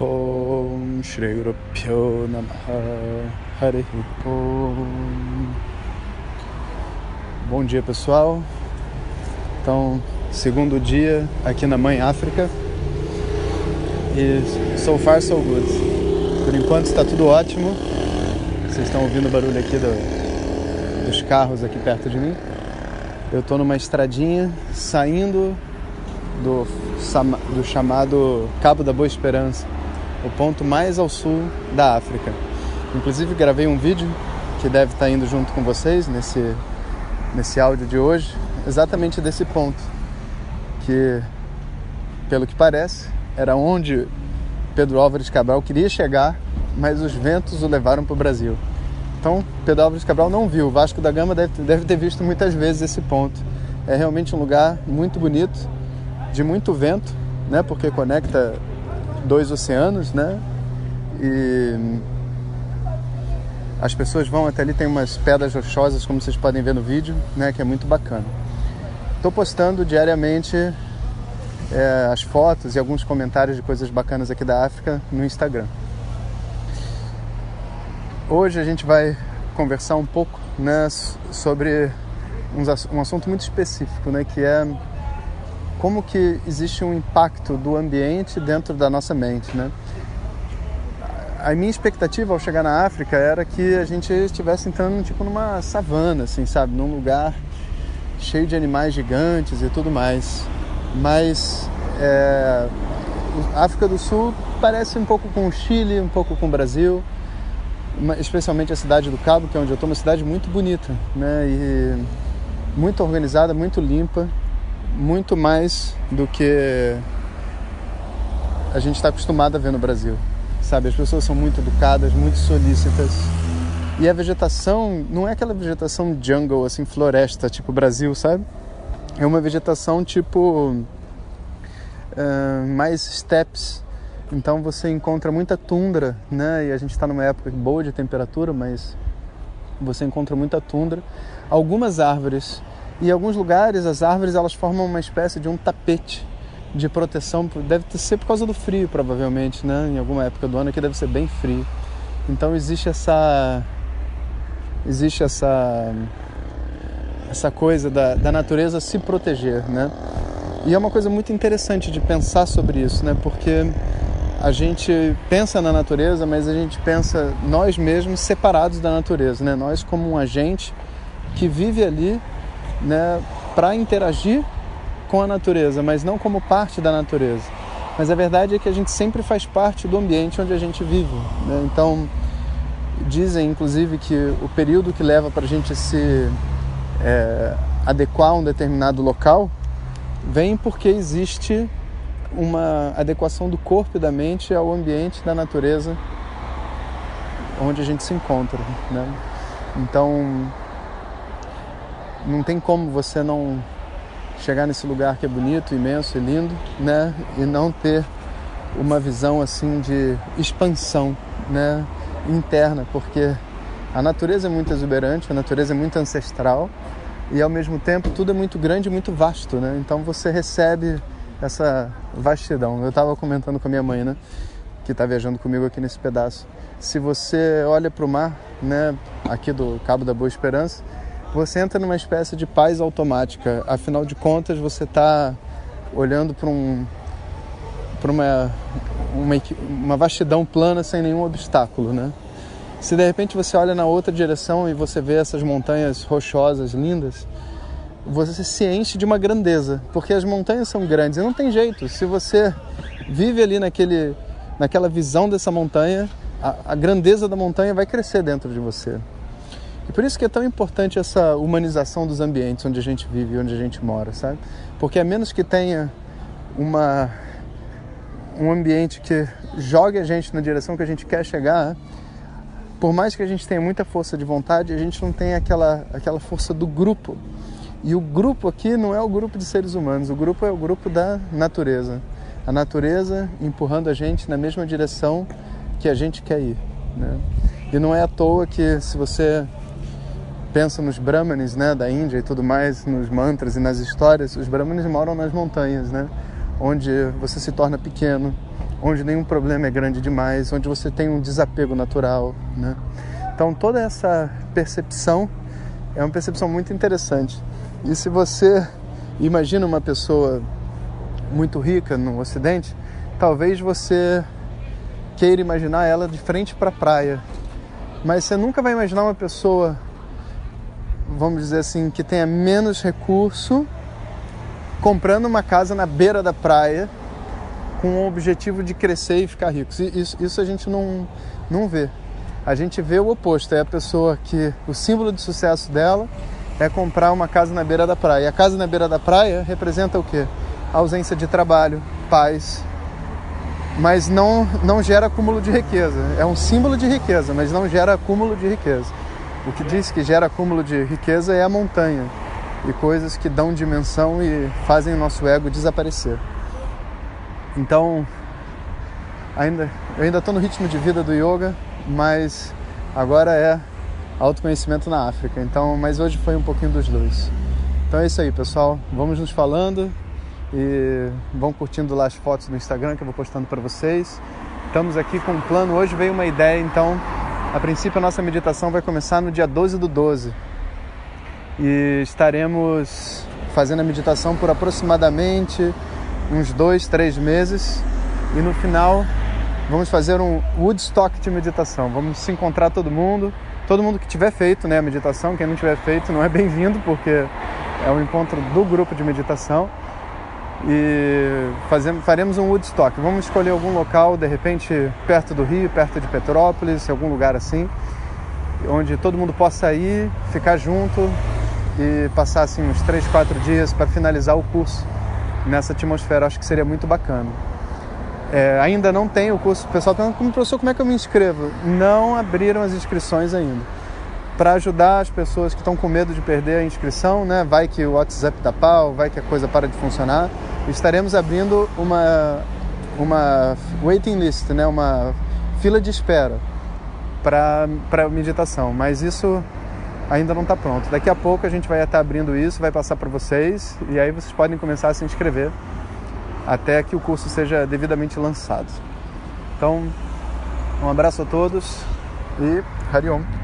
Om Shri Guru Pyo Namaha. Hare Om. Bom dia pessoal. Então, segundo dia aqui na Mãe África. E so far so good. Por enquanto está tudo ótimo. Vocês estão ouvindo o barulho aqui do, dos carros aqui perto de mim. Eu estou numa estradinha saindo do, do chamado Cabo da Boa Esperança o ponto mais ao sul da África. Inclusive gravei um vídeo que deve estar indo junto com vocês nesse, nesse áudio de hoje, exatamente desse ponto, que pelo que parece era onde Pedro Álvares Cabral queria chegar, mas os ventos o levaram para o Brasil. Então Pedro Álvares Cabral não viu, Vasco da Gama deve, deve ter visto muitas vezes esse ponto. É realmente um lugar muito bonito, de muito vento, né, porque conecta dois oceanos, né? E as pessoas vão até ali, tem umas pedras rochosas, como vocês podem ver no vídeo, né? Que é muito bacana. Estou postando diariamente é, as fotos e alguns comentários de coisas bacanas aqui da África no Instagram. Hoje a gente vai conversar um pouco né, sobre um, assunto muito específico, né? Que é como que existe um impacto do ambiente dentro da nossa mente, né? A minha expectativa ao chegar na África era que a gente estivesse entrando tipo numa savana, assim, sabe, num lugar cheio de animais gigantes e tudo mais. Mas é, a África do Sul parece um pouco com o Chile, um pouco com o Brasil, especialmente a cidade do Cabo, que é onde eu estou, uma cidade muito bonita, né? E muito organizada, muito limpa muito mais do que a gente está acostumado a ver no Brasil. Sabe, as pessoas são muito educadas, muito solícitas. E a vegetação não é aquela vegetação jungle, assim, floresta, tipo Brasil, sabe? É uma vegetação tipo uh, mais steppes. Então você encontra muita tundra, né? E a gente está numa época boa de temperatura, mas você encontra muita tundra. Algumas árvores em alguns lugares as árvores elas formam uma espécie de um tapete de proteção. Deve ser por causa do frio, provavelmente, né? Em alguma época do ano que deve ser bem frio. Então existe essa existe essa essa coisa da, da natureza se proteger, né? E é uma coisa muito interessante de pensar sobre isso, né? Porque a gente pensa na natureza, mas a gente pensa nós mesmos separados da natureza, né? Nós como um agente que vive ali né, para interagir com a natureza, mas não como parte da natureza. Mas a verdade é que a gente sempre faz parte do ambiente onde a gente vive. Né? Então, dizem inclusive que o período que leva para a gente se é, adequar a um determinado local vem porque existe uma adequação do corpo e da mente ao ambiente da natureza onde a gente se encontra. Né? Então, não tem como você não chegar nesse lugar que é bonito, imenso e lindo, né? E não ter uma visão assim de expansão, né? Interna, porque a natureza é muito exuberante, a natureza é muito ancestral e ao mesmo tempo tudo é muito grande e muito vasto, né? Então você recebe essa vastidão. Eu estava comentando com a minha mãe, né? Que está viajando comigo aqui nesse pedaço. Se você olha para o mar, né? Aqui do Cabo da Boa Esperança, você entra numa espécie de paz automática. Afinal de contas, você está olhando para um, uma, uma, uma vastidão plana sem nenhum obstáculo, né? Se de repente você olha na outra direção e você vê essas montanhas rochosas lindas, você se enche de uma grandeza, porque as montanhas são grandes e não tem jeito. Se você vive ali naquele, naquela visão dessa montanha, a, a grandeza da montanha vai crescer dentro de você. E por isso que é tão importante essa humanização dos ambientes onde a gente vive, onde a gente mora, sabe? Porque a menos que tenha uma um ambiente que jogue a gente na direção que a gente quer chegar, por mais que a gente tenha muita força de vontade, a gente não tem aquela, aquela força do grupo. E o grupo aqui não é o grupo de seres humanos, o grupo é o grupo da natureza. A natureza empurrando a gente na mesma direção que a gente quer ir. Né? E não é à toa que se você pensa nos brahmanes né, da Índia e tudo mais, nos mantras e nas histórias, os brahmanes moram nas montanhas, né? onde você se torna pequeno, onde nenhum problema é grande demais, onde você tem um desapego natural. Né? Então toda essa percepção é uma percepção muito interessante. E se você imagina uma pessoa muito rica no Ocidente, talvez você queira imaginar ela de frente para a praia. Mas você nunca vai imaginar uma pessoa, vamos dizer assim, que tenha menos recurso comprando uma casa na beira da praia com o objetivo de crescer e ficar rico. Isso, isso a gente não, não vê. A gente vê o oposto. É a pessoa que o símbolo de sucesso dela é comprar uma casa na beira da praia. E a casa na beira da praia representa o quê? A ausência de trabalho, paz, mas não, não gera acúmulo de riqueza. É um símbolo de riqueza, mas não gera acúmulo de riqueza. O que diz que gera acúmulo de riqueza é a montanha e coisas que dão dimensão e fazem o nosso ego desaparecer. Então, ainda, eu ainda estou no ritmo de vida do yoga, mas agora é autoconhecimento na África. Então, mas hoje foi um pouquinho dos dois. Então é isso aí, pessoal. Vamos nos falando e vão curtindo lá as fotos do Instagram que eu vou postando para vocês. Estamos aqui com um plano. Hoje veio uma ideia, então, a princípio a nossa meditação vai começar no dia 12 do 12 e estaremos fazendo a meditação por aproximadamente uns dois, três meses. E no final vamos fazer um Woodstock de meditação. Vamos se encontrar todo mundo, todo mundo que tiver feito né, a meditação, quem não tiver feito não é bem-vindo porque é um encontro do grupo de meditação e fazemos, faremos um Woodstock. Vamos escolher algum local, de repente perto do Rio, perto de Petrópolis, algum lugar assim, onde todo mundo possa ir, ficar junto, e passar assim uns 3, 4 dias para finalizar o curso nessa atmosfera. Acho que seria muito bacana. É, ainda não tem o curso. O pessoal pergunta, como professor, como é que eu me inscrevo? Não abriram as inscrições ainda. Para ajudar as pessoas que estão com medo de perder a inscrição, né? vai que o WhatsApp dá pau, vai que a coisa para de funcionar, estaremos abrindo uma, uma waiting list, né? uma fila de espera para meditação. Mas isso ainda não está pronto. Daqui a pouco a gente vai estar abrindo isso, vai passar para vocês e aí vocês podem começar a se inscrever até que o curso seja devidamente lançado. Então, um abraço a todos e Hariom.